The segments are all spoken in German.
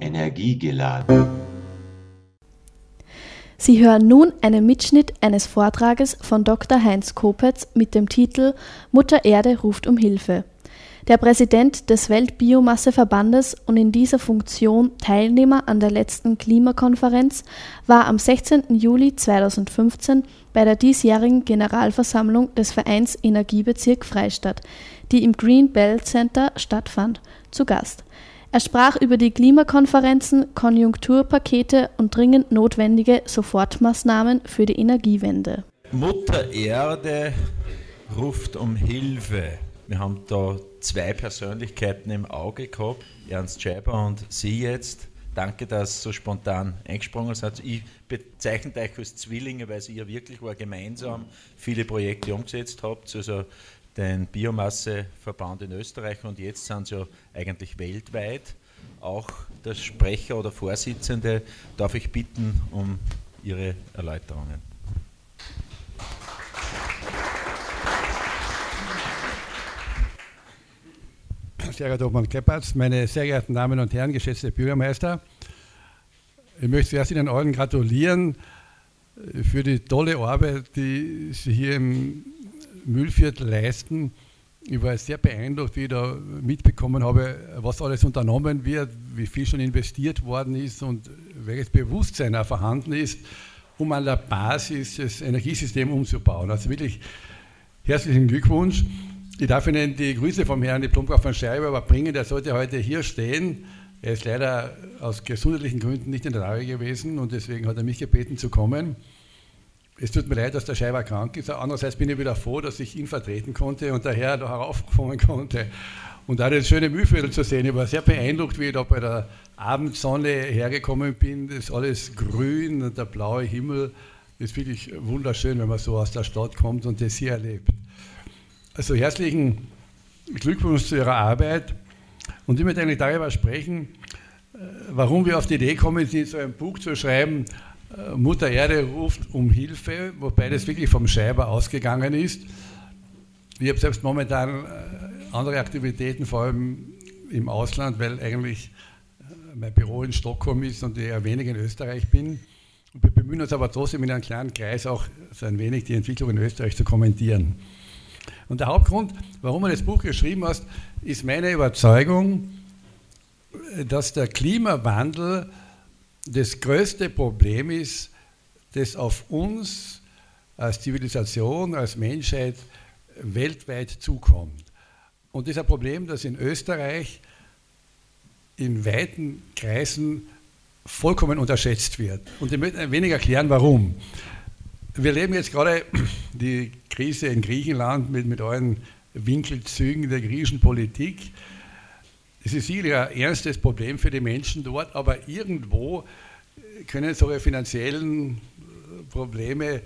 Energiegeladen. Sie hören nun einen Mitschnitt eines Vortrages von Dr. Heinz Kopetz mit dem Titel Mutter Erde ruft um Hilfe. Der Präsident des Weltbiomasseverbandes und in dieser Funktion Teilnehmer an der letzten Klimakonferenz war am 16. Juli 2015 bei der diesjährigen Generalversammlung des Vereins Energiebezirk Freistadt, die im Green Belt Center stattfand, zu Gast. Er sprach über die Klimakonferenzen, Konjunkturpakete und dringend notwendige Sofortmaßnahmen für die Energiewende. Mutter Erde ruft um Hilfe. Wir haben da zwei Persönlichkeiten im Auge gehabt, Ernst Scheiber und Sie jetzt. Danke, dass Sie so spontan eingesprungen seid. Ich bezeichne euch als Zwillinge, weil ihr wirklich war gemeinsam viele Projekte umgesetzt habt. Also den Biomasseverband in Österreich und jetzt sind sie ja eigentlich weltweit. Auch der Sprecher oder Vorsitzende darf ich bitten um Ihre Erläuterungen. Sehr geehrter Obmann Kleppertz, meine sehr geehrten Damen und Herren, geschätzte Bürgermeister, ich möchte zuerst Ihnen allen gratulieren für die tolle Arbeit, die Sie hier im Müllviertel leisten. Ich war sehr beeindruckt, wie ich da mitbekommen habe, was alles unternommen wird, wie viel schon investiert worden ist und welches Bewusstsein auch vorhanden ist, um an der Basis das Energiesystem umzubauen. Also wirklich herzlichen Glückwunsch. Ich darf Ihnen die Grüße vom Herrn Diplomkauf von Scheiber überbringen. Der sollte heute hier stehen. Er ist leider aus gesundheitlichen Gründen nicht in der Lage gewesen und deswegen hat er mich gebeten zu kommen. Es tut mir leid, dass der Scheiber krank ist. Andererseits bin ich wieder froh, dass ich ihn vertreten konnte und daher da heraufkommen konnte. Und da das schöne Mühlviertel zu sehen, ich war sehr beeindruckt, wie ich da bei der Abendsonne hergekommen bin. Das ist alles grün und der blaue Himmel. Das ist wirklich wunderschön, wenn man so aus der Stadt kommt und das hier erlebt. Also herzlichen Glückwunsch zu Ihrer Arbeit. Und ich möchte eigentlich darüber sprechen, äh, warum wir auf die Idee kommen, so ein Buch zu schreiben, Mutter Erde ruft um Hilfe, wobei das wirklich vom Scheiber ausgegangen ist. Ich habe selbst momentan äh, andere Aktivitäten, vor allem im Ausland, weil eigentlich äh, mein Büro in Stockholm ist und ich eher wenig in Österreich bin. wir bemühen uns aber trotzdem in einem kleinen Kreis auch so ein wenig die Entwicklung in Österreich zu kommentieren. Und der Hauptgrund, warum man das Buch geschrieben hat, ist meine Überzeugung, dass der Klimawandel das größte Problem ist, das auf uns als Zivilisation, als Menschheit weltweit zukommt. Und das ist ein Problem, das in Österreich in weiten Kreisen vollkommen unterschätzt wird. Und ich möchte ein wenig erklären, warum. Wir leben jetzt gerade die Krise in Griechenland mit, mit allen Winkelzügen der griechischen Politik. Es ist sicherlich ein ernstes Problem für die Menschen dort, aber irgendwo können solche finanziellen Probleme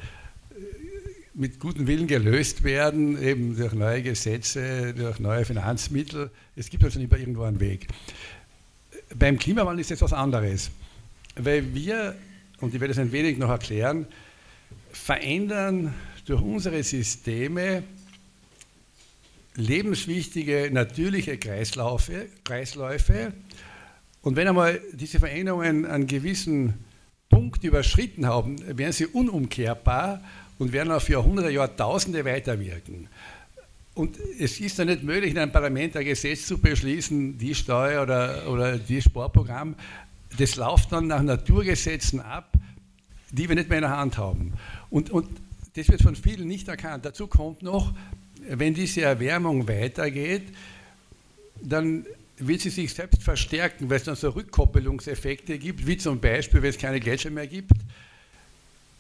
mit gutem Willen gelöst werden, eben durch neue Gesetze, durch neue Finanzmittel. Es gibt also nicht mehr irgendwo einen Weg. Beim Klimawandel ist es was anderes, weil wir, und ich werde es ein wenig noch erklären, verändern durch unsere Systeme lebenswichtige natürliche Kreisläufe, Kreisläufe. Und wenn einmal diese Veränderungen einen gewissen Punkt überschritten haben, werden sie unumkehrbar und werden auf Jahrhunderte, Jahrtausende weiterwirken. Und es ist dann nicht möglich, in einem Parlament ein Gesetz zu beschließen, die Steuer oder, oder das Sportprogramm. Das läuft dann nach Naturgesetzen ab, die wir nicht mehr in der Hand haben. Und, und das wird von vielen nicht erkannt. Dazu kommt noch, wenn diese Erwärmung weitergeht, dann wird sie sich selbst verstärken, weil es dann so Rückkoppelungseffekte gibt, wie zum Beispiel, wenn es keine Gletscher mehr gibt,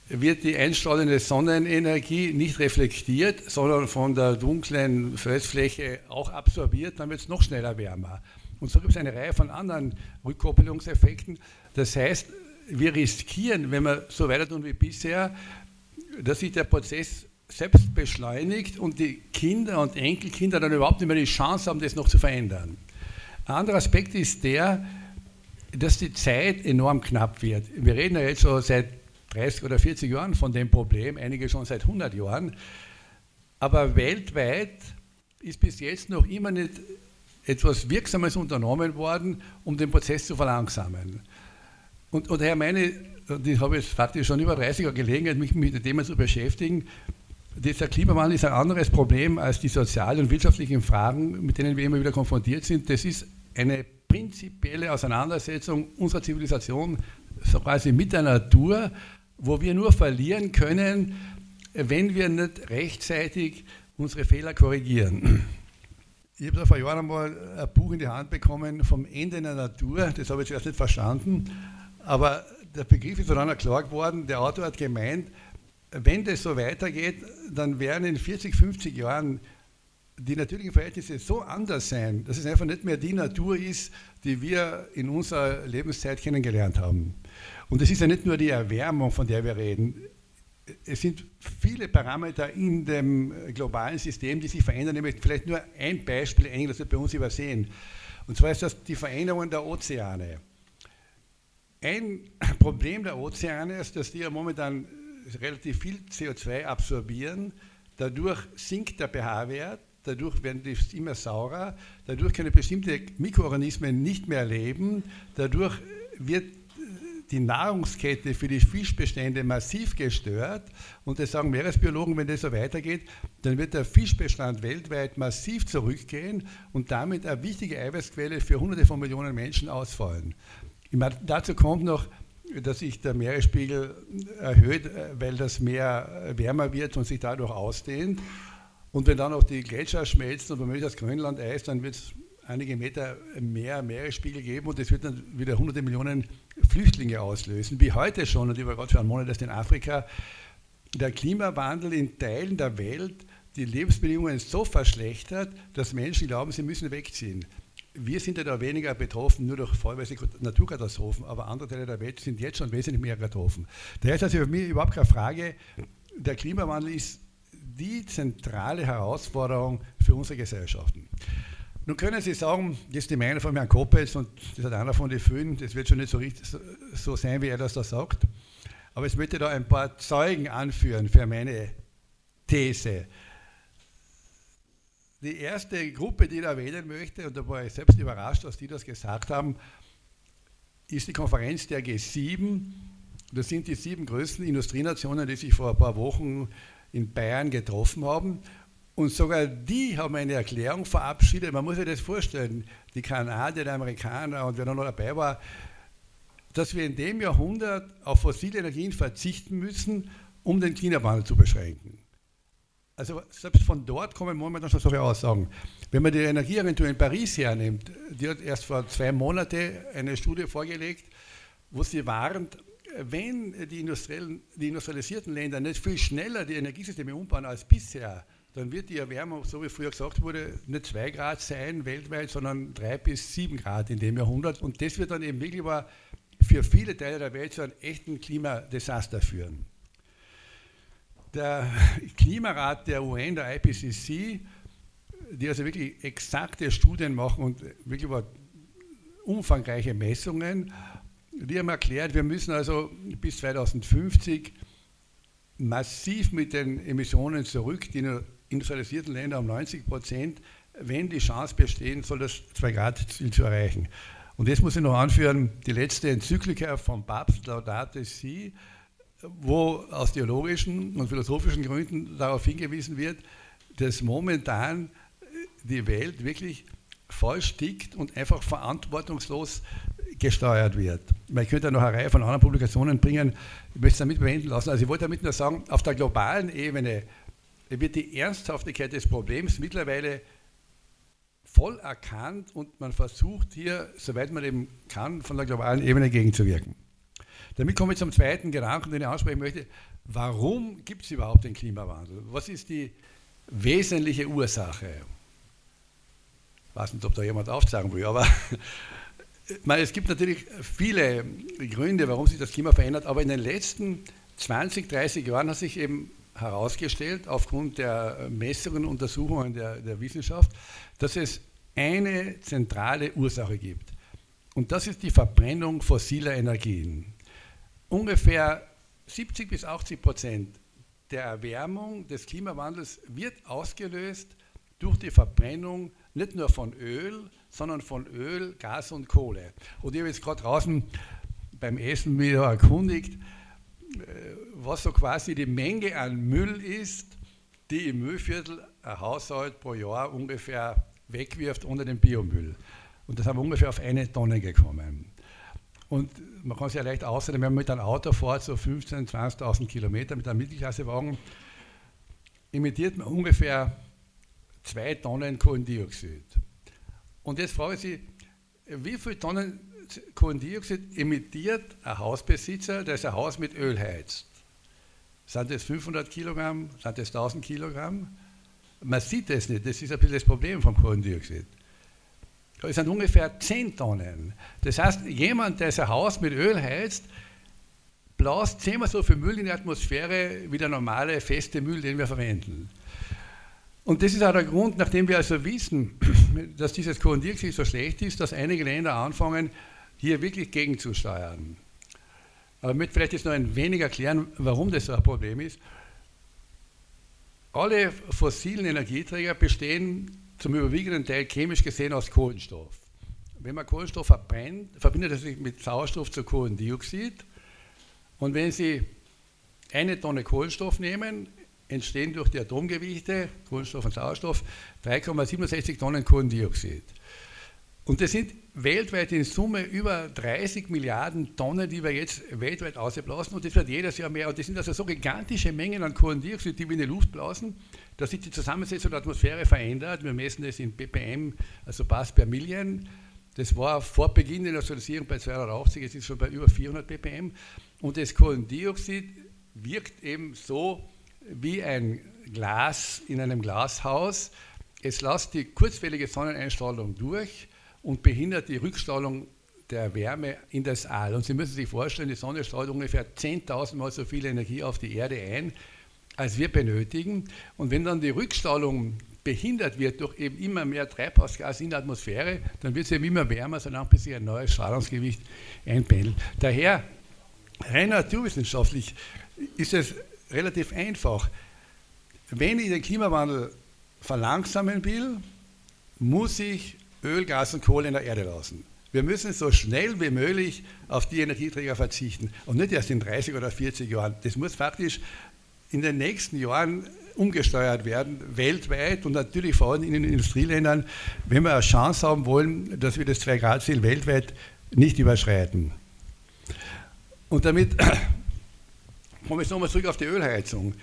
wird die einstrahlende Sonnenenergie nicht reflektiert, sondern von der dunklen Felsfläche auch absorbiert, dann wird es noch schneller wärmer. Und so gibt es eine Reihe von anderen Rückkoppelungseffekten. Das heißt, wir riskieren, wenn wir so weiter tun wie bisher, dass sich der Prozess selbst beschleunigt und die Kinder und Enkelkinder dann überhaupt nicht mehr die Chance haben, das noch zu verändern. Ein anderer Aspekt ist der, dass die Zeit enorm knapp wird. Wir reden ja jetzt so seit 30 oder 40 Jahren von dem Problem, einige schon seit 100 Jahren. Aber weltweit ist bis jetzt noch immer nicht etwas Wirksames unternommen worden, um den Prozess zu verlangsamen. Und, und daher meine, ich habe jetzt faktisch schon über 30 Jahre Gelegenheit, mich mit dem Thema zu beschäftigen, dieser Klimawandel ist ein anderes Problem als die sozialen und wirtschaftlichen Fragen, mit denen wir immer wieder konfrontiert sind. Das ist eine prinzipielle Auseinandersetzung unserer Zivilisation so quasi mit der Natur, wo wir nur verlieren können, wenn wir nicht rechtzeitig unsere Fehler korrigieren. Ich habe da vor Jahren einmal ein Buch in die Hand bekommen vom Ende der Natur, das habe ich zuerst nicht verstanden, aber der Begriff ist dann klar geworden, der Autor hat gemeint, wenn das so weitergeht, dann werden in 40, 50 Jahren die natürlichen Verhältnisse so anders sein, dass es einfach nicht mehr die Natur ist, die wir in unserer Lebenszeit kennengelernt haben. Und es ist ja nicht nur die Erwärmung, von der wir reden. Es sind viele Parameter in dem globalen System, die sich verändern. Nämlich vielleicht nur ein Beispiel, eigentlich, das wir bei uns übersehen. Und zwar ist das die Veränderung der Ozeane. Ein Problem der Ozeane ist, dass die ja momentan relativ viel CO2 absorbieren. Dadurch sinkt der pH-Wert, dadurch werden die immer saurer, dadurch können bestimmte Mikroorganismen nicht mehr leben, dadurch wird die Nahrungskette für die Fischbestände massiv gestört. Und das sagen Meeresbiologen, wenn das so weitergeht, dann wird der Fischbestand weltweit massiv zurückgehen und damit eine wichtige Eiweißquelle für hunderte von Millionen Menschen ausfallen. Dazu kommt noch, dass sich der Meeresspiegel erhöht, äh, weil das Meer wärmer wird und sich dadurch ausdehnt. Und wenn dann auch die Gletscher schmelzen und womöglich das Grönland Eis, dann wird es einige Meter mehr Meeresspiegel geben und das wird dann wieder hunderte Millionen Flüchtlinge auslösen, wie heute schon, und über Gott für einen Monat erst in Afrika. Der Klimawandel in Teilen der Welt die Lebensbedingungen so verschlechtert, dass Menschen glauben, sie müssen wegziehen. Wir sind ja da weniger betroffen, nur durch vollweise Naturkatastrophen, aber andere Teile der Welt sind jetzt schon wesentlich mehr betroffen. Daher ist also für mich überhaupt keine Frage, der Klimawandel ist die zentrale Herausforderung für unsere Gesellschaften. Nun können Sie sagen, das ist die Meinung von Herrn Koppels und das hat einer von den vielen, das wird schon nicht so, richtig, so sein, wie er das da sagt. Aber ich möchte da ein paar Zeugen anführen für meine These. Die erste Gruppe, die ich erwähnen möchte, und da war ich selbst überrascht, dass die das gesagt haben, ist die Konferenz der G7. Das sind die sieben größten Industrienationen, die sich vor ein paar Wochen in Bayern getroffen haben. Und sogar die haben eine Erklärung verabschiedet. Man muss sich das vorstellen, die Kanadier, die Amerikaner und wer noch dabei war, dass wir in dem Jahrhundert auf fossile Energien verzichten müssen, um den Klimawandel zu beschränken. Also selbst von dort kommen momentan schon solche Aussagen. Wenn man die Energieagentur in Paris hernimmt, die hat erst vor zwei Monaten eine Studie vorgelegt, wo sie warnt, wenn die, die industrialisierten Länder nicht viel schneller die Energiesysteme umbauen als bisher, dann wird die Erwärmung, so wie früher gesagt wurde, nicht 2 Grad sein weltweit, sondern 3 bis 7 Grad in dem Jahrhundert. Und das wird dann eben wirklich für viele Teile der Welt zu einem echten Klimadesaster führen der Klimarat der UN, der IPCC, die also wirklich exakte Studien machen und wirklich umfangreiche Messungen, die haben erklärt, wir müssen also bis 2050 massiv mit den Emissionen zurück, die industrialisierten Länder um 90 Prozent, wenn die Chance bestehen soll, das 2-Grad-Ziel zu erreichen. Und jetzt muss ich noch anführen, die letzte Enzyklika vom Papst Laudate Si, wo aus theologischen und philosophischen Gründen darauf hingewiesen wird, dass momentan die Welt wirklich voll stickt und einfach verantwortungslos gesteuert wird. Ich könnte noch eine Reihe von anderen Publikationen bringen, ich möchte es damit bewenden lassen. Also ich wollte damit nur sagen, auf der globalen Ebene wird die Ernsthaftigkeit des Problems mittlerweile voll erkannt und man versucht hier, soweit man eben kann, von der globalen Ebene gegenzuwirken. Damit komme ich zum zweiten Gedanken, den ich ansprechen möchte. Warum gibt es überhaupt den Klimawandel? Was ist die wesentliche Ursache? Ich weiß nicht, ob da jemand aufsagen will, aber meine, es gibt natürlich viele Gründe, warum sich das Klima verändert, aber in den letzten 20, 30 Jahren hat sich eben herausgestellt, aufgrund der Messungen und Untersuchungen der, der Wissenschaft, dass es eine zentrale Ursache gibt. Und das ist die Verbrennung fossiler Energien ungefähr 70 bis 80 Prozent der Erwärmung des Klimawandels wird ausgelöst durch die Verbrennung nicht nur von Öl, sondern von Öl, Gas und Kohle. Und ich habe jetzt gerade draußen beim Essen wieder erkundigt, äh, was so quasi die Menge an Müll ist, die im Müllviertel ein Haushalt pro Jahr ungefähr wegwirft ohne den Biomüll. Und das haben wir ungefähr auf eine Tonne gekommen. Und man kann sich ja leicht ausrechnen, wenn man mit einem Auto fährt, so 15.000, 20.000 Kilometer mit einem Mittelklassewagen, emittiert man ungefähr zwei Tonnen Kohlendioxid. Und jetzt frage ich Sie, wie viele Tonnen Kohlendioxid emittiert ein Hausbesitzer, der sein Haus mit Öl heizt? Sind das 500 Kilogramm? Sind das 1000 Kilogramm? Man sieht das nicht, das ist ein bisschen das Problem vom Kohlendioxid. Es sind ungefähr 10 Tonnen. Das heißt, jemand, der sein Haus mit Öl heizt, blast zehnmal so viel Müll in die Atmosphäre wie der normale feste Müll, den wir verwenden. Und das ist auch der Grund, nachdem wir also wissen, dass dieses Kohlendioxid so schlecht ist, dass einige Länder anfangen, hier wirklich gegenzusteuern. Aber ich möchte vielleicht jetzt noch ein wenig erklären, warum das so ein Problem ist. Alle fossilen Energieträger bestehen zum überwiegenden Teil chemisch gesehen aus Kohlenstoff. Wenn man Kohlenstoff verbrennt, verbindet er sich mit Sauerstoff zu Kohlendioxid. Und wenn Sie eine Tonne Kohlenstoff nehmen, entstehen durch die Atomgewichte, Kohlenstoff und Sauerstoff, 3,67 Tonnen Kohlendioxid. Und das sind weltweit in Summe über 30 Milliarden Tonnen, die wir jetzt weltweit ausblasen. Und das wird jedes Jahr mehr. Und das sind also so gigantische Mengen an Kohlendioxid, die wir in die Luft blasen, dass sich die Zusammensetzung der Atmosphäre verändert. Wir messen das in ppm, also Parts per Million. Das war vor Beginn der Nationalisierung bei 280, es ist schon bei über 400 ppm. Und das Kohlendioxid wirkt eben so wie ein Glas in einem Glashaus. Es lässt die kurzwellige Sonneneinstrahlung durch und behindert die Rückstrahlung der Wärme in das All. Und Sie müssen sich vorstellen, die Sonne strahlt ungefähr 10.000 Mal so viel Energie auf die Erde ein, als wir benötigen. Und wenn dann die Rückstrahlung behindert wird durch eben immer mehr Treibhausgas in der Atmosphäre, dann wird es eben immer wärmer, solange bis sich ein neues Strahlungsgewicht einpendelt. Daher, rein naturwissenschaftlich, ist es relativ einfach. Wenn ich den Klimawandel verlangsamen will, muss ich Öl, Gas und Kohle in der Erde lassen. Wir müssen so schnell wie möglich auf die Energieträger verzichten und nicht erst in 30 oder 40 Jahren. Das muss faktisch in den nächsten Jahren umgesteuert werden, weltweit und natürlich vor allem in den Industrieländern, wenn wir eine Chance haben wollen, dass wir das 2-Grad-Ziel weltweit nicht überschreiten. Und damit komme ich nochmal zurück auf die Ölheizung.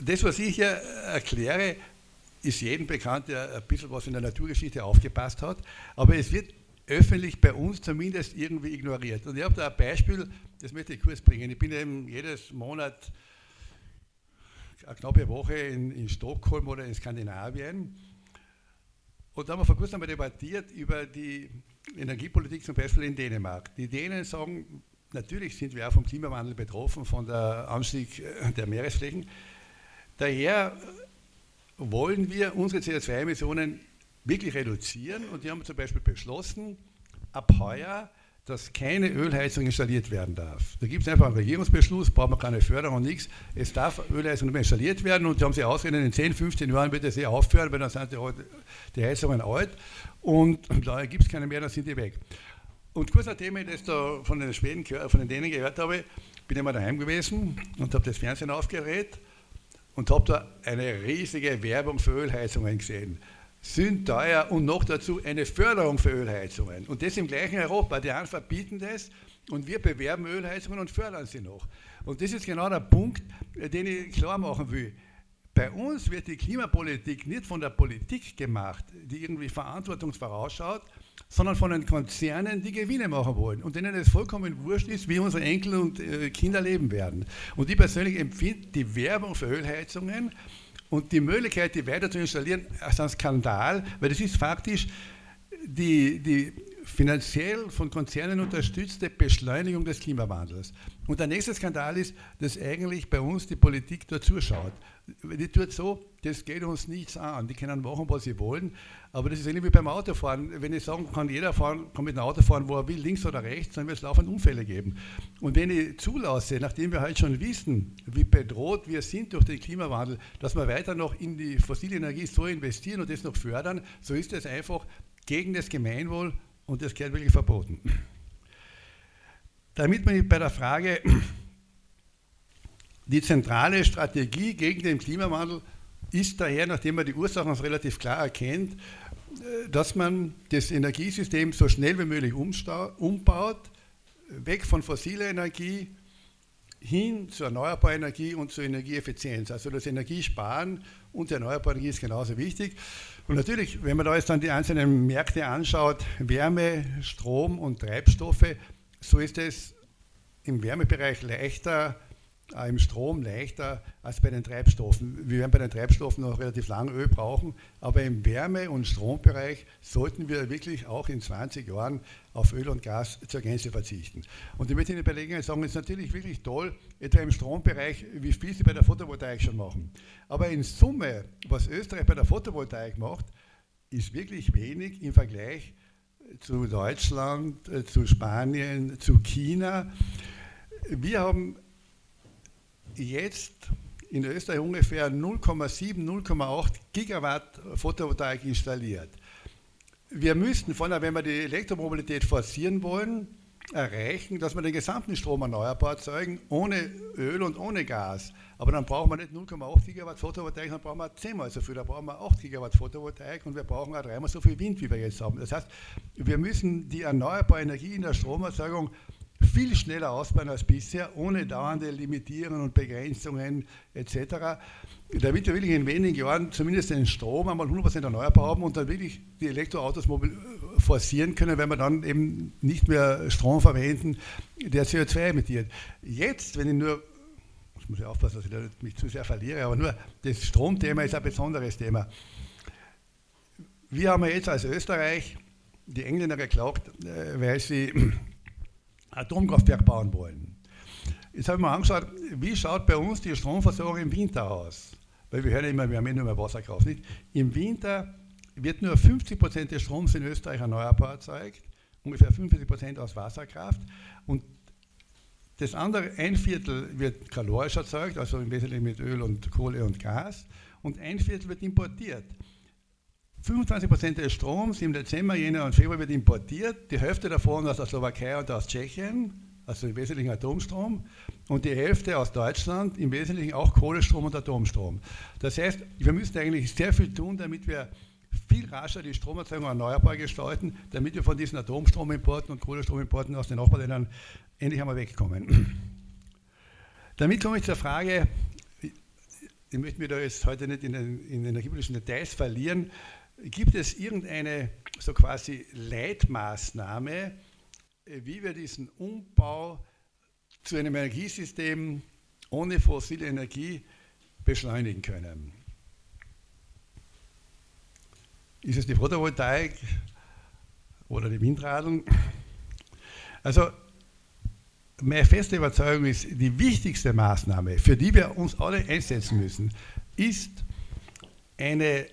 Das, was ich hier erkläre, ist jedem bekannt, der ein bisschen was in der Naturgeschichte aufgepasst hat, aber es wird öffentlich bei uns zumindest irgendwie ignoriert. Und ich habe da ein Beispiel, das möchte ich kurz bringen. Ich bin eben jedes Monat eine knappe Woche in, in Stockholm oder in Skandinavien. Und da haben wir vor kurzem debattiert über die Energiepolitik zum Beispiel in Dänemark. Die Dänen sagen, natürlich sind wir auch vom Klimawandel betroffen, von der Anstieg der Meeresflächen. Daher wollen wir unsere CO2-Emissionen wirklich reduzieren und die haben zum Beispiel beschlossen, ab heuer, dass keine Ölheizung installiert werden darf. Da gibt es einfach einen Regierungsbeschluss, braucht man keine Förderung und nichts. Es darf Ölheizung nicht mehr installiert werden und die haben sie ausgerechnet, in 10, 15 Jahren wird es eh aufhören, weil dann sind die, die Heizungen alt und daher gibt es keine mehr, dann sind die weg. Und kurz nachdem ich das da von den Schweden, von den Dänen gehört habe, bin ich mal daheim gewesen und habe das Fernsehen aufgeregt und habe da eine riesige Werbung für Ölheizungen gesehen. Sind teuer und noch dazu eine Förderung für Ölheizungen. Und das im gleichen Europa. Die anderen verbieten das und wir bewerben Ölheizungen und fördern sie noch. Und das ist genau der Punkt, den ich klar machen will. Bei uns wird die Klimapolitik nicht von der Politik gemacht, die irgendwie verantwortungsvorausschaut, sondern von den Konzernen, die Gewinne machen wollen und denen es vollkommen wurscht ist, wie unsere Enkel und äh, Kinder leben werden. Und ich persönlich empfinde die Werbung für Ölheizungen und die Möglichkeit, die weiter zu installieren, als ein Skandal, weil das ist faktisch die, die finanziell von Konzernen unterstützte Beschleunigung des Klimawandels. Und der nächste Skandal ist, dass eigentlich bei uns die Politik dort zuschaut. Die tut so, das geht uns nichts an. Die können machen, was sie wollen. Aber das ist ähnlich wie beim Autofahren. Wenn ich sagen kann, jeder fahren, kann mit einem Auto fahren, wo er will, links oder rechts, dann wird es laufend Unfälle geben. Und wenn ich zulasse, nachdem wir heute schon wissen, wie bedroht wir sind durch den Klimawandel, dass wir weiter noch in die fossile Energie so investieren und das noch fördern, so ist das einfach gegen das Gemeinwohl und das gehört wirklich verboten. Damit man bei der Frage die zentrale Strategie gegen den Klimawandel ist daher, nachdem man die Ursachen relativ klar erkennt, äh, dass man das Energiesystem so schnell wie möglich umbaut, weg von fossiler Energie hin zur erneuerbaren Energie und zur Energieeffizienz. Also das Energiesparen und die erneuerbare Energie ist genauso wichtig. Und natürlich, wenn man da jetzt dann die einzelnen Märkte anschaut, Wärme, Strom und Treibstoffe, so ist es im Wärmebereich leichter, im Strom leichter als bei den Treibstoffen. Wir werden bei den Treibstoffen noch relativ lange Öl brauchen, aber im Wärme- und Strombereich sollten wir wirklich auch in 20 Jahren auf Öl und Gas zur Gänze verzichten. Und ich möchte Ihnen überlegen, sagen, es ist natürlich wirklich toll, etwa im Strombereich, wie viel Sie bei der Photovoltaik schon machen. Aber in Summe, was Österreich bei der Photovoltaik macht, ist wirklich wenig im Vergleich zu Deutschland, äh, zu Spanien, zu China. Wir haben jetzt in Österreich ungefähr 0,7, 0,8 Gigawatt Photovoltaik installiert. Wir müssten, von, wenn wir die Elektromobilität forcieren wollen, erreichen, dass wir den gesamten Strom erneuerbar erzeugen, ohne Öl und ohne Gas. Aber dann brauchen wir nicht 0,8 Gigawatt Photovoltaik, dann brauchen wir zehnmal so viel. Da brauchen wir 8 Gigawatt Photovoltaik und wir brauchen auch dreimal so viel Wind, wie wir jetzt haben. Das heißt, wir müssen die erneuerbare Energie in der Stromerzeugung viel schneller ausbauen als bisher, ohne dauernde Limitierungen und Begrenzungen etc., damit wir wirklich in wenigen Jahren zumindest den Strom einmal 100% erneuerbar haben und dann wirklich die Elektroautos forcieren können, wenn wir dann eben nicht mehr Strom verwenden, der CO2 emittiert. Jetzt, wenn ich nur ich muss ja aufpassen, dass ich mich zu sehr verliere, aber nur das Stromthema ist ein besonderes Thema. Wir haben jetzt als Österreich die Engländer geklagt, äh, weil sie Atomkraftwerk bauen wollen. Jetzt habe ich mir angeschaut, wie schaut bei uns die Stromversorgung im Winter aus? Weil wir hören immer, wir haben eh nur mehr Wasserkraft. Nicht? Im Winter wird nur 50 Prozent des Stroms in Österreich erneuerbar erzeugt, ungefähr 50 Prozent aus Wasserkraft. Und das andere, ein Viertel wird kalorisch erzeugt, also im Wesentlichen mit Öl und Kohle und Gas. Und ein Viertel wird importiert. 25 Prozent des Stroms im Dezember, Jänner und Februar wird importiert, die Hälfte davon aus der Slowakei und aus Tschechien, also im Wesentlichen Atomstrom, und die Hälfte aus Deutschland, im Wesentlichen auch Kohlestrom und Atomstrom. Das heißt, wir müssen eigentlich sehr viel tun, damit wir viel rascher die Stromerzeugung erneuerbar gestalten, damit wir von diesen Atomstromimporten und Kohlestromimporten aus den Nachbarländern endlich einmal wegkommen. Damit komme ich zur Frage, ich möchte mich da jetzt heute nicht in den, in energiepolitischen Details verlieren, Gibt es irgendeine so quasi Leitmaßnahme, äh, wie wir diesen Umbau zu einem Energiesystem ohne fossile Energie beschleunigen können? Ist es die Photovoltaik oder die Windradeln? Also meine feste Überzeugung ist, die wichtigste Maßnahme, für die wir uns alle einsetzen müssen, ist eine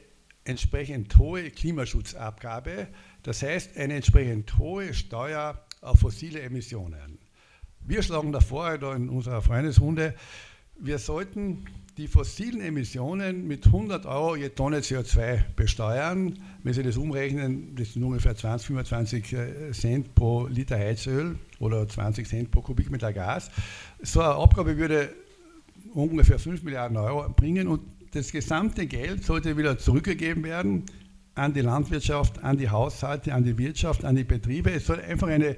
entsprechend hohe Klimaschutzabgabe, das heißt eine entsprechend hohe Steuer auf fossile Emissionen. Wir schlagen davor da in unserer Freundesrunde, wir sollten die fossilen Emissionen mit 100 Euro je Tonne CO2 besteuern. Wenn Sie das umrechnen, das sind ungefähr 20, 25 äh, Cent pro Liter Heizöl oder 20 Cent pro Kubikmeter Gas. So eine Abgabe würde ungefähr 5 Milliarden Euro bringen und das gesamte Geld sollte wieder zurückgegeben werden an die Landwirtschaft, an die Haushalte, an die Wirtschaft, an die Betriebe. Es soll einfach eine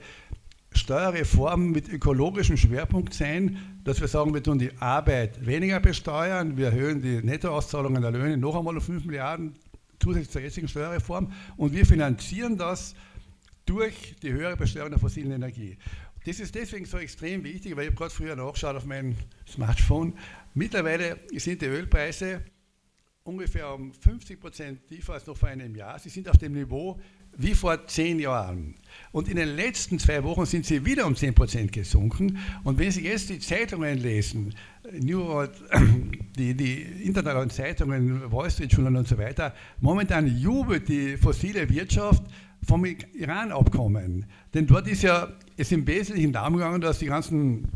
Steuerreform mit ökologischem Schwerpunkt sein, dass wir sagen, wir tun die Arbeit weniger besteuern, wir erhöhen die Nettoauszahlungen der Löhne noch einmal um 5 Milliarden zusätzlich zur jetzigen Steuerreform und wir finanzieren das durch die höhere Besteuerung der fossilen Energie. Das ist deswegen so extrem wichtig, weil ich gerade früher nachgeschaut auf meinem Smartphone. Mittlerweile sind die Ölpreise ungefähr um 50 Prozent tiefer als noch vor einem Jahr. Sie sind auf dem Niveau wie vor zehn Jahren. Und in den letzten zwei Wochen sind sie wieder um 10% gesunken. Und wenn Sie jetzt die Zeitungen lesen, New World, die, die internationalen Zeitungen, Wall Street Journal und so weiter, momentan jubelt die fossile Wirtschaft vom Iran-Abkommen. Denn dort ist ja es im Wesentlichen darum gegangen, dass die ganzen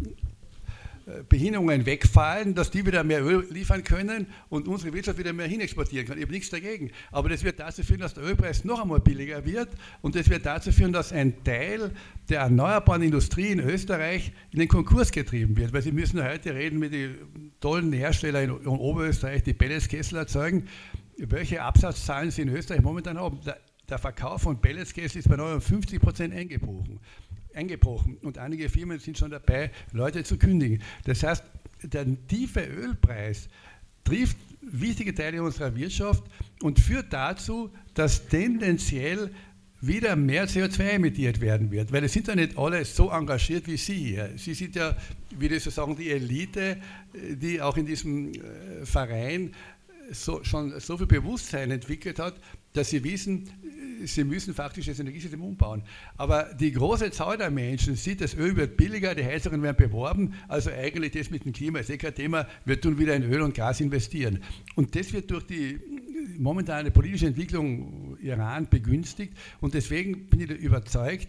Behinderungen wegfallen, dass die wieder mehr Öl liefern können und unsere Wirtschaft wieder mehr hinexportieren kann. Ich habe nichts dagegen. Aber das wird dazu führen, dass der Ölpreis noch einmal billiger wird und das wird dazu führen, dass ein Teil der erneuerbaren Industrie in Österreich in den Konkurs getrieben wird. Weil Sie müssen heute reden mit den tollen Herstellern in Oberösterreich, die Pelletskessel erzeugen, welche Absatzzahlen sie in Österreich momentan haben. Der, Verkauf von Pelletskessel ist bei 59 Prozent eingebrochen eingebrochen und einige Firmen sind schon dabei, Leute zu kündigen. Das heißt, der tiefe Ölpreis trifft wichtige Teile unserer Wirtschaft und führt dazu, dass tendenziell wieder mehr CO2 emittiert werden wird, weil es sind ja nicht alle so engagiert wie Sie hier. Sie sind ja, wie ich so sagen, die Elite, die auch in diesem äh, Verein so, schon so viel Bewusstsein entwickelt hat, dass sie wissen, sie müssen faktisch das Energiesystem umbauen. Aber die große Zahl der Menschen sieht, das Öl wird billiger, die Heizungen werden beworben, also eigentlich das mit dem Klima ist eh kein Thema, wir tun wieder in Öl und Gas investieren. Und das wird durch die momentane politische Entwicklung Iran begünstigt und deswegen bin ich überzeugt,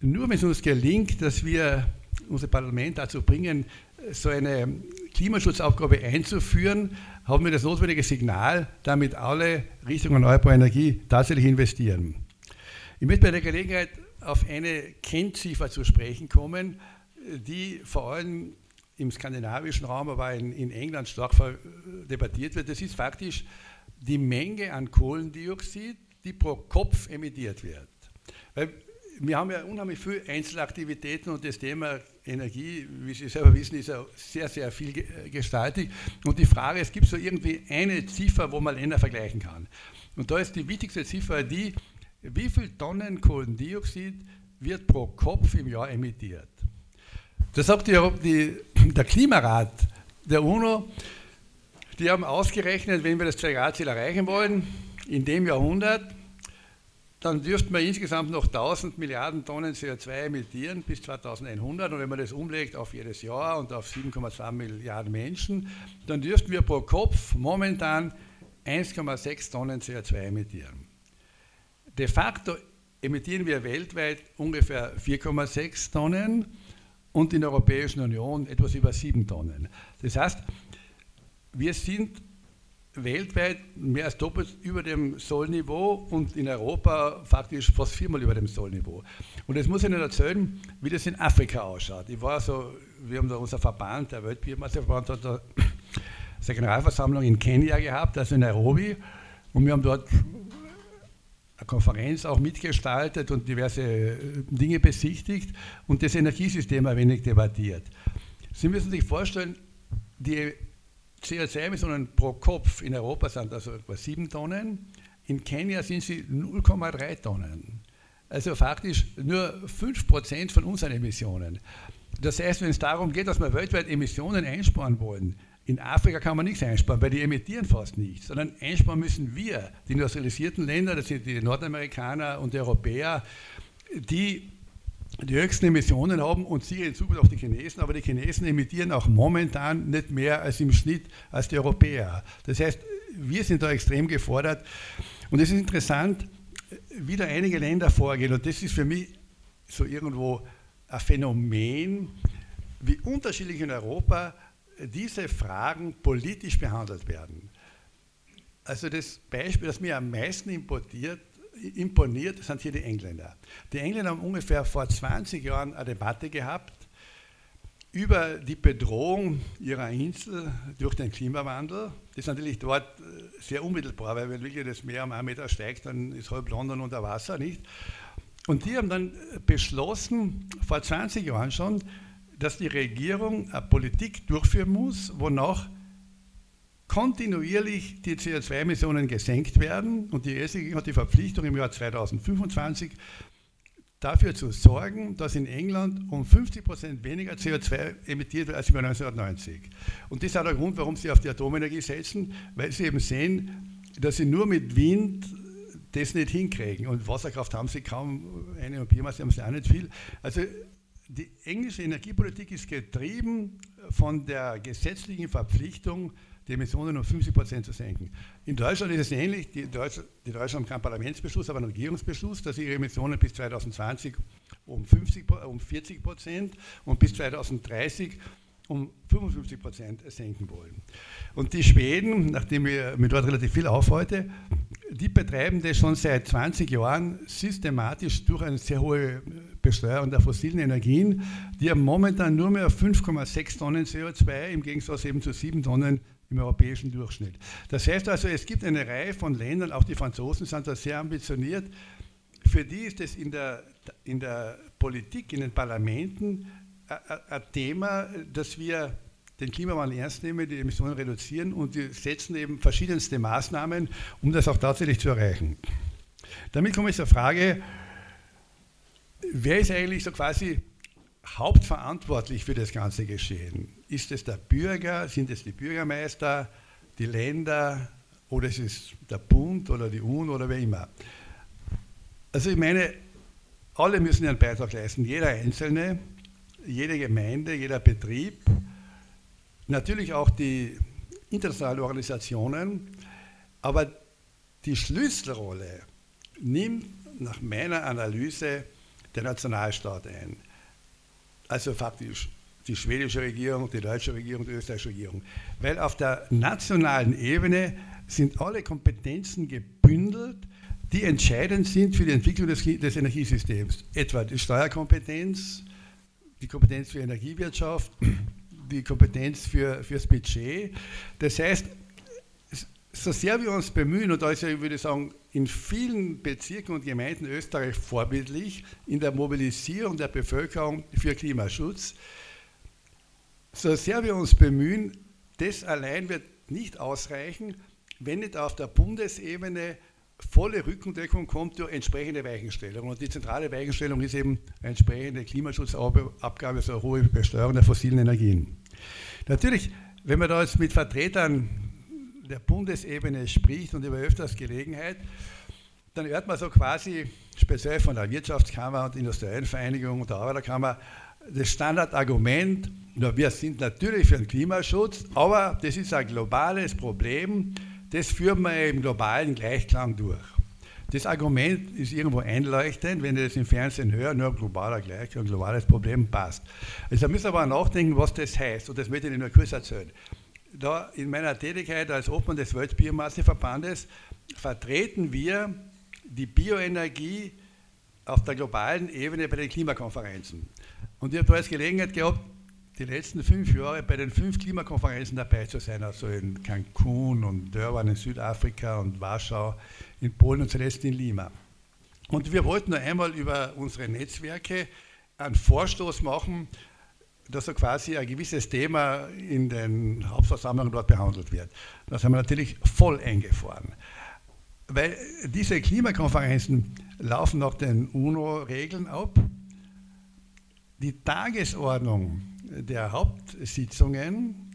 nur wenn es uns gelingt, dass wir unser Parlament dazu bringen, so eine Klimaschutzaufgabe einzuführen, haben wir das notwendige Signal, damit alle Richtung erneuerbare Energie tatsächlich investieren. Ich möchte bei der Gelegenheit auf eine Kennziffer zu sprechen kommen, die vor allem im skandinavischen Raum, aber in, in England stark debattiert wird. Das ist faktisch die Menge an Kohlendioxid, die pro Kopf emittiert wird. Weil wir haben ja unheimlich viele Einzelaktivitäten und das Thema Energie, wie Sie selber wissen, ist ja sehr, sehr viel gestaltig. Und die Frage, es gibt so irgendwie eine Ziffer, wo man Länder vergleichen kann. Und da ist die wichtigste Ziffer die, wie viel Tonnen Kohlendioxid wird pro Kopf im Jahr emittiert. Das sagt die, die, der Klimarat der UNO. Die haben ausgerechnet, wenn wir das 2-Grad-Ziel erreichen wollen, in dem Jahrhundert, dann dürften wir insgesamt noch 1000 Milliarden Tonnen CO2 emittieren bis 2100. Und wenn man das umlegt auf jedes Jahr und auf 7,2 Milliarden Menschen, dann dürften wir pro Kopf momentan 1,6 Tonnen CO2 emittieren. De facto emittieren wir weltweit ungefähr 4,6 Tonnen und in der Europäischen Union etwas über 7 Tonnen. Das heißt, wir sind weltweit mehr als doppelt über dem Sollniveau und in Europa faktisch fast viermal über dem Sollniveau. Und jetzt muss ich Ihnen erzählen, wie das in Afrika ausschaut. Ich war so, wir haben da unser Verband, der Weltbiermeisterverband, hat da eine Generalversammlung in Kenia gehabt, also in Nairobi, und wir haben dort eine Konferenz auch mitgestaltet und diverse äh, Dinge besichtigt und das Energiesystem ein wenig debattiert. Sie müssen sich vorstellen, die CO2-Emissionen pro Kopf in Europa sind also etwa 7 Tonnen, in Kenia sind sie 0,3 Tonnen. Also faktisch nur 5% von unseren Emissionen. Das heißt, wenn es darum geht, dass wir weltweit Emissionen einsparen wollen, in Afrika kann man nichts einsparen, weil die emittieren fast nichts, sondern einsparen müssen wir, die industrialisierten Länder, das sind die Nordamerikaner und die Europäer, die die höchsten Emissionen haben und sicher in Zukunft auch die Chinesen, aber die Chinesen emittieren auch momentan nicht mehr als im Schnitt als die Europäer. Das heißt, wir sind da extrem gefordert und es ist interessant, wie da einige Länder vorgehen und das ist für mich so irgendwo ein Phänomen, wie unterschiedlich in Europa diese Fragen politisch behandelt werden. Also das Beispiel, das mir am meisten importiert, imponiert, sind hier die Engländer. Die Engländer haben ungefähr vor 20 Jahren eine Debatte gehabt über die Bedrohung ihrer Insel durch den Klimawandel. Das ist natürlich dort äh, sehr unmittelbar, weil wenn wirklich das Meer um einen Meter steigt, dann ist halb London unter Wasser, nicht? Und die haben dann beschlossen, vor 20 Jahren schon, dass die Regierung eine Politik durchführen muss, wonach kontinuierlich die CO2-Emissionen gesenkt werden und die ESG hat die Verpflichtung im Jahr 2025 dafür zu sorgen, dass in England um 50 Prozent weniger CO2 emittiert wird als Jahr 1990. Und das ist auch der Grund, warum sie auf die Atomenergie setzen, weil sie eben sehen, dass sie nur mit Wind das nicht hinkriegen. Und Wasserkraft haben sie kaum, eine und Biomasse haben sie auch nicht viel. Also die englische Energiepolitik ist getrieben von der gesetzlichen Verpflichtung, die Emissionen um 50 Prozent zu senken. In Deutschland ist es ähnlich. Die, Deutsch, die Deutschen haben keinen Parlamentsbeschluss, aber einen Regierungsbeschluss, dass sie ihre Emissionen bis 2020 um, 50, um 40 Prozent und bis 2030 um 55 Prozent senken wollen. Und die Schweden, nachdem ich mir dort relativ viel aufhalte, die betreiben das schon seit 20 Jahren systematisch durch eine sehr hohe Besteuerung der fossilen Energien. Die haben momentan nur mehr 5,6 Tonnen CO2 im Gegensatz eben zu 7 Tonnen im europäischen Durchschnitt. Das heißt also, es gibt eine Reihe von Ländern, auch die Franzosen sind da sehr ambitioniert, für die ist es in der, in der Politik, in den Parlamenten ein Thema, dass wir den Klimawandel ernst nehmen, die Emissionen reduzieren und die setzen eben verschiedenste Maßnahmen, um das auch tatsächlich zu erreichen. Damit komme ich zur Frage, wer ist eigentlich so quasi hauptverantwortlich für das ganze Geschehen? Ist es der Bürger, sind es die Bürgermeister, die Länder oder ist es der Bund oder die UNO oder wer immer? Also ich meine, alle müssen ihren Beitrag leisten, jeder Einzelne, jede Gemeinde, jeder Betrieb, natürlich auch die internationalen Organisationen, aber die Schlüsselrolle nimmt nach meiner Analyse der Nationalstaat ein. Also faktisch die schwedische Regierung, die deutsche Regierung, die österreichische Regierung. Weil auf der nationalen Ebene sind alle Kompetenzen gebündelt, die entscheidend sind für die Entwicklung des, des Energiesystems. Etwa die Steuerkompetenz, die Kompetenz für Energiewirtschaft, die Kompetenz für, fürs Budget. Das heißt, so sehr wir uns bemühen, und da ist ja, ich würde sagen, in vielen Bezirken und Gemeinden Österreich vorbildlich in der Mobilisierung der Bevölkerung für Klimaschutz, so sehr wir uns bemühen, das allein wird nicht ausreichen, wenn nicht auf der Bundesebene volle Rückendeckung kommt durch entsprechende Weichenstellung. Und die zentrale Weichenstellung ist eben eine entsprechende Klimaschutzabgabe, so eine hohe Besteuerung der fossilen Energien. Natürlich, wenn man da jetzt mit Vertretern der Bundesebene spricht und über öfters Gelegenheit, dann hört man so quasi, speziell von der Wirtschaftskammer und Industriellen Vereinigung und der Arbeiterkammer, das Standardargument, wir sind natürlich für den Klimaschutz, aber das ist ein globales Problem, das führen wir im globalen Gleichklang durch. Das Argument ist irgendwo einleuchtend, wenn ihr das im Fernsehen hört, nur globaler Gleichklang, globales Problem passt. Also da müssen wir aber nachdenken, was das heißt, und das möchte ich Ihnen nur kurz erzählen. Da in meiner Tätigkeit als Obmann des Weltbiomasseverbandes vertreten wir die Bioenergie auf der globalen Ebene bei den Klimakonferenzen. Und ich habe da jetzt Gelegenheit gehabt, die letzten fünf Jahre bei den fünf Klimakonferenzen dabei zu sein, also in Cancun und Durban in Südafrika und Warschau in Polen und zuletzt in Lima. Und wir wollten nur einmal über unsere Netzwerke einen Vorstoß machen, dass so quasi ein gewisses Thema in den Hauptversammlungen dort behandelt wird. Das haben wir natürlich voll eingefahren. Weil diese Klimakonferenzen laufen nach den UNO-Regeln ab. Die Tagesordnung der Hauptsitzungen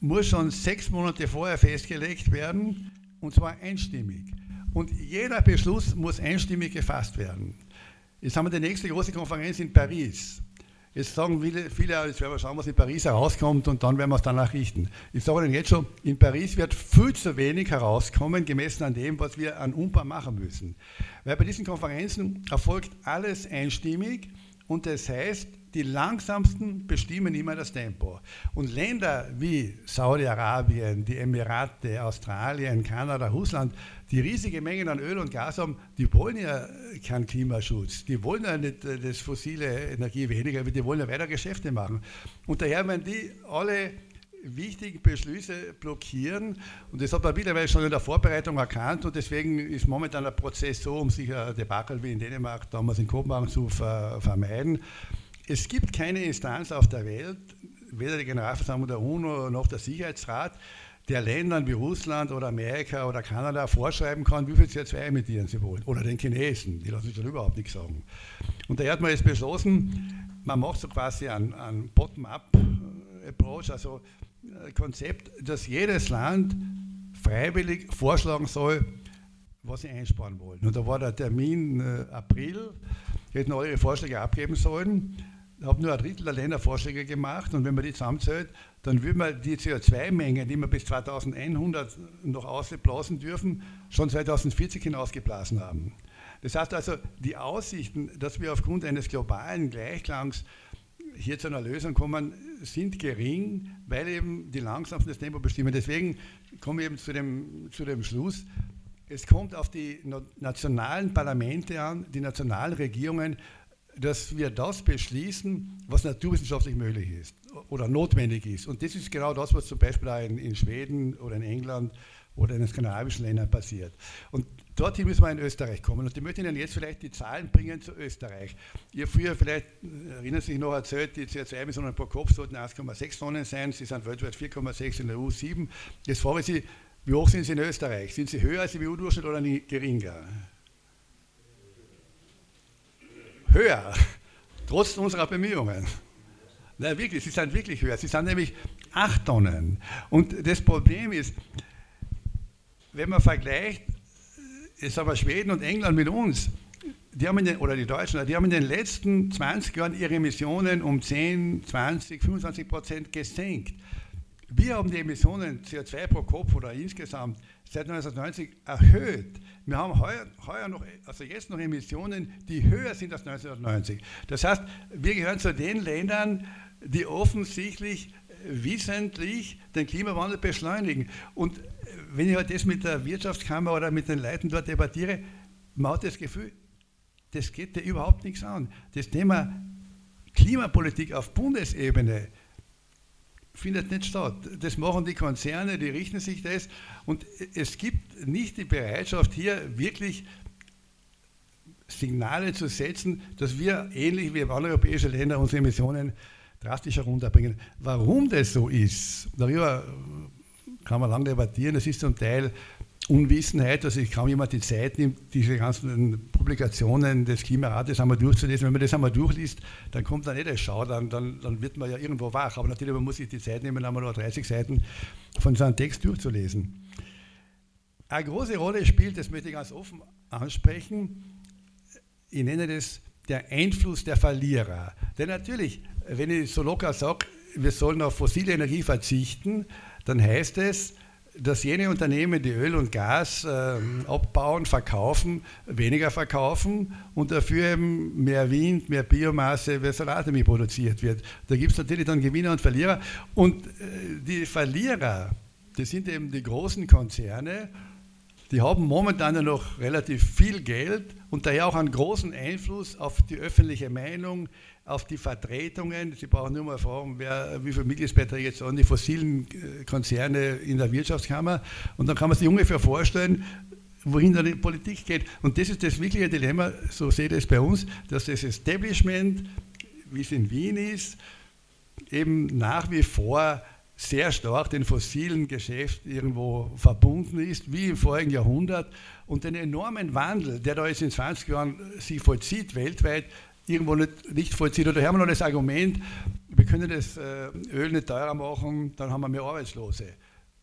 muss schon sechs Monate vorher festgelegt werden, und zwar einstimmig. Und jeder Beschluss muss einstimmig gefasst werden. Jetzt haben wir die nächste große Konferenz in Paris. Jetzt sagen viele, viele jetzt werden wir schauen, was in Paris herauskommt und dann werden wir es danach richten. Ich sage Ihnen jetzt schon, in Paris wird viel zu wenig herauskommen, gemessen an dem, was wir an UMPA machen müssen. Weil bei diesen Konferenzen erfolgt alles einstimmig und das heißt, die langsamsten bestimmen immer das Tempo. Und Länder wie Saudi-Arabien, die Emirate, Australien, Kanada, Russland, die riesige Mengen an Öl und Gas haben, die wollen ja keinen Klimaschutz. Die wollen ja nicht äh, das fossile Energie weniger, die wollen ja weiter Geschäfte machen. Und daher, wenn die alle wichtigen Beschlüsse blockieren. Und das hat man mittlerweile schon in der Vorbereitung erkannt. Und deswegen ist momentan der Prozess so, um sich ein Debakel wie in Dänemark damals in Kopenhagen zu vermeiden. Es gibt keine Instanz auf der Welt, weder die Generalversammlung der UNO noch der Sicherheitsrat, der Ländern wie Russland oder Amerika oder Kanada vorschreiben kann, wie viel CO2 emittieren sie wollen. Oder den Chinesen, die lassen sich dann überhaupt nichts sagen. Und daher hat man jetzt beschlossen, man macht so quasi einen, einen Bottom-up-Approach, also ein Konzept, dass jedes Land freiwillig vorschlagen soll, was sie einsparen wollen. Und da war der Termin äh, April, hätten alle ihre Vorschläge abgeben sollen. Ich habe nur ein Drittel der Länder Vorschläge gemacht und wenn man die zusammenzählt, dann würde man die CO2-Menge, die wir bis 2100 noch ausblasen dürfen, schon 2040 hinausgeblasen haben. Das heißt also, die Aussichten, dass wir aufgrund eines globalen Gleichklangs hier zu einer Lösung kommen, sind gering, weil eben die langsamsten das Tempo bestimmen. Deswegen komme ich eben zu dem, zu dem Schluss, es kommt auf die nationalen Parlamente an, die nationalen Regierungen, dass wir das beschließen, was naturwissenschaftlich möglich ist oder notwendig ist. Und das ist genau das, was zum Beispiel in, in Schweden oder in England oder in den skandinavischen Ländern passiert. Und dorthin müssen wir in Österreich kommen. Und ich möchte Ihnen jetzt vielleicht die Zahlen bringen zu Österreich. Ihr früher vielleicht, erinnern sich noch, erzählt, die CO2-Emissionen pro Kopf sollten 1,6 Tonnen sein. Sie sind weltweit 4,6 in der EU 7. Jetzt frage ich Sie, wie hoch sind Sie in Österreich? Sind Sie höher als im EU-Durchschnitt oder geringer? Höher, trotz unserer Bemühungen. Nein, wirklich, sie sind wirklich höher. Sie sind nämlich 8 Tonnen. Und das Problem ist, wenn man vergleicht, haben wir Schweden und England mit uns, die haben den, oder die Deutschen, die haben in den letzten 20 Jahren ihre Emissionen um 10, 20, 25 Prozent gesenkt. Wir haben die Emissionen CO2 pro Kopf oder insgesamt seit 1990 erhöht. Wir haben heuer, heuer noch, also jetzt noch Emissionen, die höher sind als 1990. Das heißt, wir gehören zu den Ländern, die offensichtlich wissentlich den Klimawandel beschleunigen. Und wenn ich halt das mit der Wirtschaftskammer oder mit den Leuten dort debattiere, man hat das Gefühl, das geht dir überhaupt nichts an. Das Thema Klimapolitik auf Bundesebene findet nicht statt. Das machen die Konzerne, die richten sich das und es gibt nicht die Bereitschaft hier wirklich Signale zu setzen, dass wir ähnlich wie andere europäische Länder unsere Emissionen drastisch herunterbringen. Warum das so ist, darüber kann man lange debattieren. Das ist zum Teil Unwissenheit, dass sich kaum jemand die Zeit nimmt, diese ganzen Publikationen des Klimarates einmal durchzulesen. Wenn man das einmal durchliest, dann kommt da nicht der Schau, dann, dann, dann, wird man ja irgendwo wach. Aber natürlich man muss sich die Zeit nehmen, einmal nur 30 Seiten von so einem Text durchzulesen. Eine große Rolle spielt, das möchte ich ganz offen ansprechen, ich nenne das der Einfluss der Verlierer. Denn natürlich, wenn ich so locker sage, wir sollen auf fossile Energie verzichten, dann heißt es, dass jene Unternehmen, die Öl und Gas äh, abbauen, verkaufen, weniger verkaufen und dafür eben mehr Wind, mehr Biomasse, mehr Solarenergie produziert wird. Da gibt es natürlich dann Gewinner und Verlierer. Und äh, die Verlierer, das sind eben die großen Konzerne, die haben momentan ja noch relativ viel Geld und daher auch einen großen Einfluss auf die öffentliche Meinung, auf die Vertretungen. Sie brauchen nur mal fragen, wer, wie viele Mitgliedsbeiträge jetzt an die fossilen äh, Konzerne in der Wirtschaftskammer. Und dann kann man sich ungefähr vorstellen, wohin dann die Politik geht. Und das ist das wirkliche Dilemma, so seht ihr es bei uns, dass das Establishment, wie es in Wien ist, eben nach wie vor sehr stark den fossilen Geschäft irgendwo verbunden ist, wie im vorigen Jahrhundert. Und den enormen Wandel, der da jetzt in 20 Jahren sich vollzieht weltweit, irgendwo nicht, nicht vollzieht. Oder haben wir noch das Argument, wir können das äh, Öl nicht teurer machen, dann haben wir mehr Arbeitslose.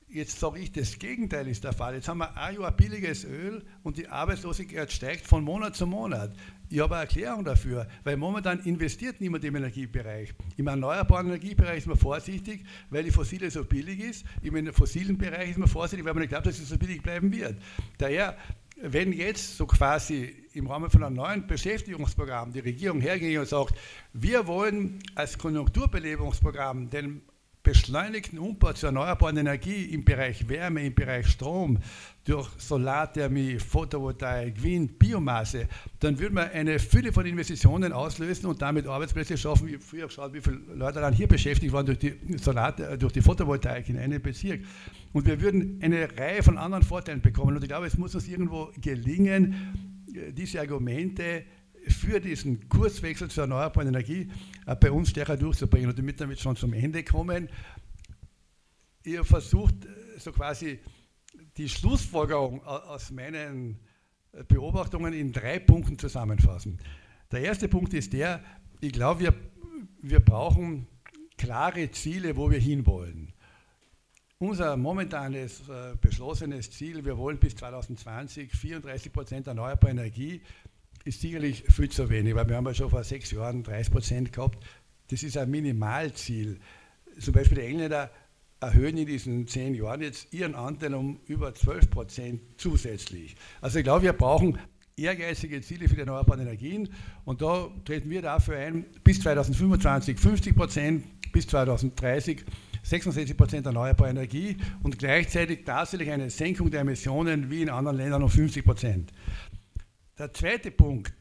Jetzt sage ich, das Gegenteil ist der Fall. Jetzt haben wir ein Jahr billiges Öl und die Arbeitslosigkeit steigt von Monat zu Monat. Ich habe eine Erklärung dafür, weil momentan investiert niemand im Energiebereich. Im erneuerbaren Energiebereich ist man vorsichtig, weil die fossile so billig ist. Im fossilen Bereich ist man vorsichtig, weil man nicht glaubt, dass es so billig bleiben wird. Daher wenn jetzt so quasi im Rahmen von einem neuen Beschäftigungsprogramm die Regierung hergeht und sagt, wir wollen als Konjunkturbelebungsprogramm den beschleunigten Umbau zur erneuerbaren Energie im Bereich Wärme, im Bereich Strom, durch Solarthermie, Photovoltaik, Wind, Biomasse, dann würde man eine Fülle von Investitionen auslösen und damit Arbeitsplätze schaffen. Ich habe früher geschaut, wie viele Leute dann hier beschäftigt waren durch die, Solar, durch die Photovoltaik in einem Bezirk. Und wir würden eine Reihe von anderen Vorteilen bekommen. Und ich glaube, es muss uns irgendwo gelingen, diese Argumente für diesen Kurswechsel zur erneuerbaren Energie äh, bei uns stärker durchzubringen. Und damit damit schon zum Ende kommen. Ihr versucht äh, so quasi die Schlussfolgerung aus meinen äh, Beobachtungen in drei Punkten zusammenfassen. Der erste Punkt ist der, ich glaube, wir, wir brauchen klare Ziele, wo wir hinwollen. unser momentanes äh, beschlossenes Ziel, wir wollen bis 2020 34 Prozent erneuerbare Energie, ist sicherlich viel zu wenig, weil wir haben ja schon vor sechs Jahren 30 Prozent gehabt. Das ist ein Minimalziel. Zum Beispiel die Engländer erhöhen in diesen zehn Jahren jetzt ihren Anteil um über 12 Prozent zusätzlich. Also ich glaube, wir brauchen ehrgeizige Ziele für die erneuerbaren Energien und da treten wir dafür ein, bis 2025 50 Prozent, bis 2030 66 Prozent erneuerbare Energie und gleichzeitig tatsächlich eine Senkung der Emissionen wie in anderen Ländern um 50 Prozent. Der zweite Punkt,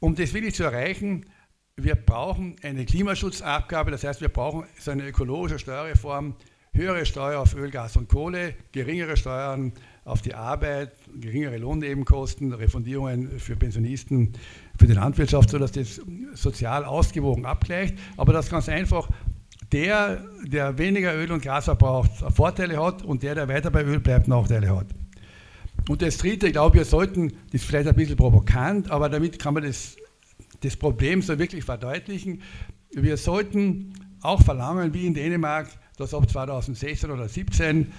um das wirklich zu erreichen, wir brauchen eine Klimaschutzabgabe, das heißt, wir brauchen so eine ökologische Steuerreform, höhere Steuer auf Öl, Gas und Kohle, geringere Steuern auf die Arbeit, geringere Lohnnebenkosten, Refundierungen für Pensionisten, für die Landwirtschaft, sodass das sozial ausgewogen abgleicht. Aber das ganz einfach der, der weniger Öl und Gas verbraucht, Vorteile hat und der, der weiter bei Öl bleibt, Nachteile hat. Und das Dritte, ich glaube, wir sollten, das ist vielleicht ein bisschen provokant, aber damit kann man das, das Problem so wirklich verdeutlichen. Wir sollten auch verlangen, wie in Dänemark, dass ab 2016 oder 2017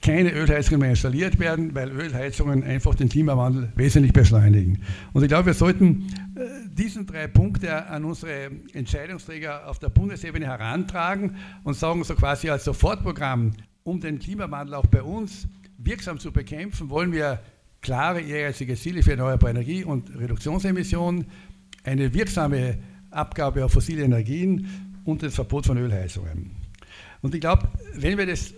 keine Ölheizungen mehr installiert werden, weil Ölheizungen einfach den Klimawandel wesentlich beschleunigen. Und ich glaube, wir sollten äh, diesen drei Punkte an unsere Entscheidungsträger auf der Bundesebene herantragen und sagen, so quasi als Sofortprogramm, um den Klimawandel auch bei uns wirksam zu bekämpfen, wollen wir klare, ehrgeizige Ziele für erneuerbare Energie und Reduktionsemissionen, eine wirksame Abgabe auf fossile Energien und das Verbot von Ölheizungen. Und ich glaube, wenn wir das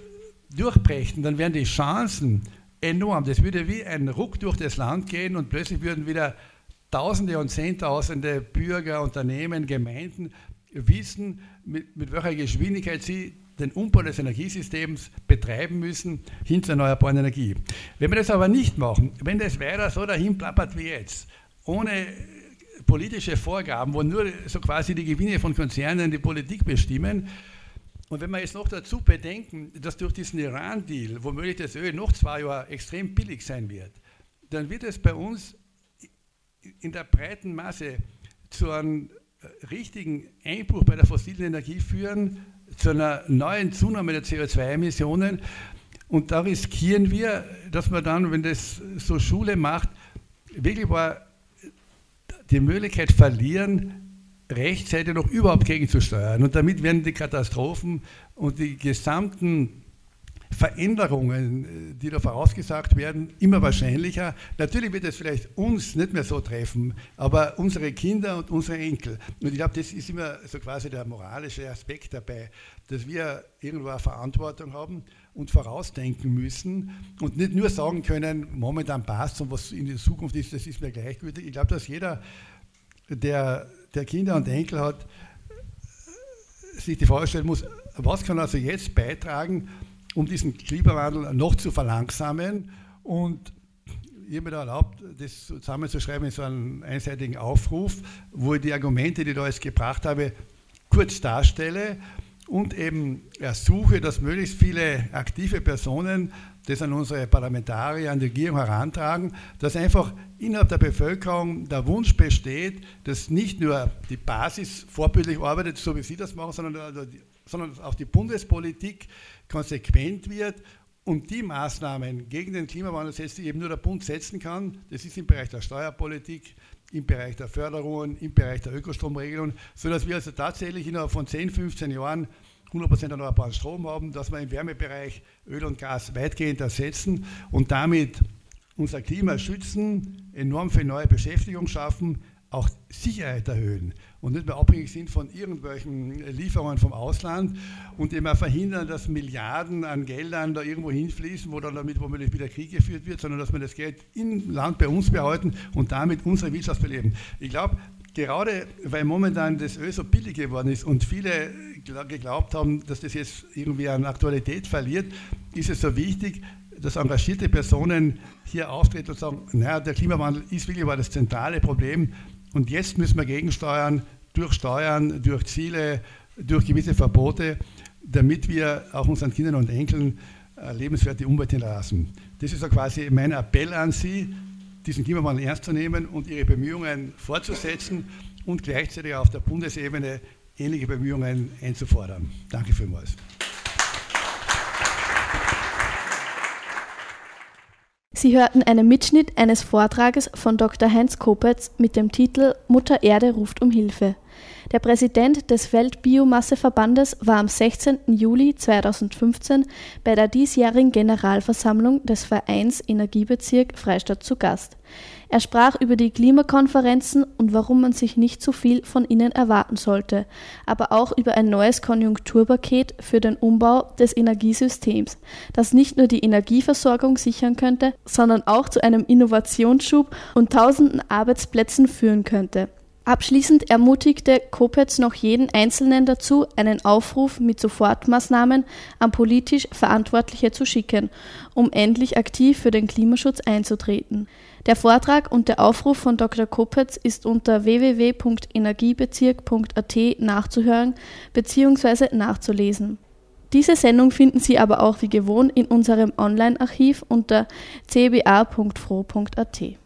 durchbrechen, dann wären die Chancen enorm. Das würde wie ein Ruck durch das Land gehen und plötzlich würden wieder Tausende und Zehntausende Bürger, Unternehmen, Gemeinden wissen, mit, mit welcher Geschwindigkeit sie den Umbau des Energiesystems betreiben müssen hin zur erneuerbaren Energie. Wenn wir das aber nicht machen, wenn das weiter so dahin plappert wie jetzt, ohne politische Vorgaben, wo nur so quasi die Gewinne von Konzernen die Politik bestimmen, und wenn wir jetzt noch dazu bedenken, dass durch diesen Iran-Deal womöglich das Öl noch zwei Jahre extrem billig sein wird, dann wird es bei uns in der breiten Masse zu einem richtigen Einbruch bei der fossilen Energie führen, zu einer neuen Zunahme der CO2-Emissionen. Und da riskieren wir, dass man dann, wenn das so Schule macht, wirklich mal die Möglichkeit verlieren, rechtzeitig noch überhaupt gegenzusteuern. Und damit werden die Katastrophen und die gesamten Veränderungen, äh, die da vorausgesagt werden, immer wahrscheinlicher. Natürlich wird es vielleicht uns nicht mehr so treffen, aber unsere Kinder und unsere Enkel. Und ich glaube, das ist immer so quasi der moralische Aspekt dabei, dass wir irgendwo eine Verantwortung haben und vorausdenken müssen und nicht nur sagen können, momentan passt und was in der Zukunft ist, das ist mir gleichgültig. Ich glaube, dass jeder, der der Kinder und Enkel hat, sich die Frage stellen muss, was kann also jetzt beitragen, um diesen Klimawandel noch zu verlangsamen und ich habe mir da erlaubt, das zusammenzuschreiben in so einem einseitigen Aufruf, wo ich die Argumente, die ich da jetzt gebracht habe, kurz darstelle und eben ersuche, dass möglichst viele aktive Personen das an unsere Parlamentarier, an die Regierung herantragen, dass einfach innerhalb der Bevölkerung der Wunsch besteht, dass nicht nur die Basis vorbildlich arbeitet, so wie Sie das machen, sondern, sondern auch die Bundespolitik konsequent wird und die Maßnahmen gegen den Klimawandel setzt, die eben nur der Bund setzen kann. Das ist im Bereich der Steuerpolitik, im Bereich der Förderungen, im Bereich der Ökostromregelung, sodass wir also tatsächlich innerhalb von 10, 15 Jahren 100% erneuerbaren Strom haben, dass wir im Wärmebereich Öl und Gas weitgehend ersetzen und damit unser Klima schützen, enorm viel neue Beschäftigung schaffen, auch Sicherheit erhöhen und nicht mehr abhängig sind von irgendwelchen Lieferungen vom Ausland und immer verhindern, dass Milliarden an Geldern da irgendwo hinfließen, wo dann damit womöglich wieder Krieg geführt wird, sondern dass wir das Geld im Land bei uns behalten und damit unsere Wirtschaft beleben. Ich glaube, gerade weil momentan das Öl so billig geworden ist und viele geglaubt haben, dass das jetzt irgendwie an Aktualität verliert, ist es so wichtig, dass engagierte Personen hier auftreten und sagen, naja, der Klimawandel ist wirklich aber das zentrale Problem und jetzt müssen wir gegensteuern, durch Steuern, durch Ziele, durch gewisse Verbote, damit wir auch unseren Kindern und Enkeln lebenswerte Umwelt hinterlassen. Das ist so quasi mein Appell an Sie, diesen Klimawandel ernst zu nehmen und ihre Bemühungen fortzusetzen und gleichzeitig auf der Bundesebene ähnliche Bemühungen einzufordern. Danke vielmals. Sie hörten einen Mitschnitt eines Vortrages von Dr. Heinz Kopetz mit dem Titel Mutter Erde ruft um Hilfe. Der Präsident des Weltbiomasseverbandes war am 16. Juli 2015 bei der diesjährigen Generalversammlung des Vereins Energiebezirk Freistadt zu Gast. Er sprach über die Klimakonferenzen und warum man sich nicht zu viel von ihnen erwarten sollte, aber auch über ein neues Konjunkturpaket für den Umbau des Energiesystems, das nicht nur die Energieversorgung sichern könnte, sondern auch zu einem Innovationsschub und tausenden Arbeitsplätzen führen könnte. Abschließend ermutigte Kopetz noch jeden Einzelnen dazu, einen Aufruf mit Sofortmaßnahmen an politisch Verantwortliche zu schicken, um endlich aktiv für den Klimaschutz einzutreten. Der Vortrag und der Aufruf von Dr. Kopetz ist unter www.energiebezirk.at nachzuhören bzw. nachzulesen. Diese Sendung finden Sie aber auch wie gewohnt in unserem Online-Archiv unter cba.fro.at.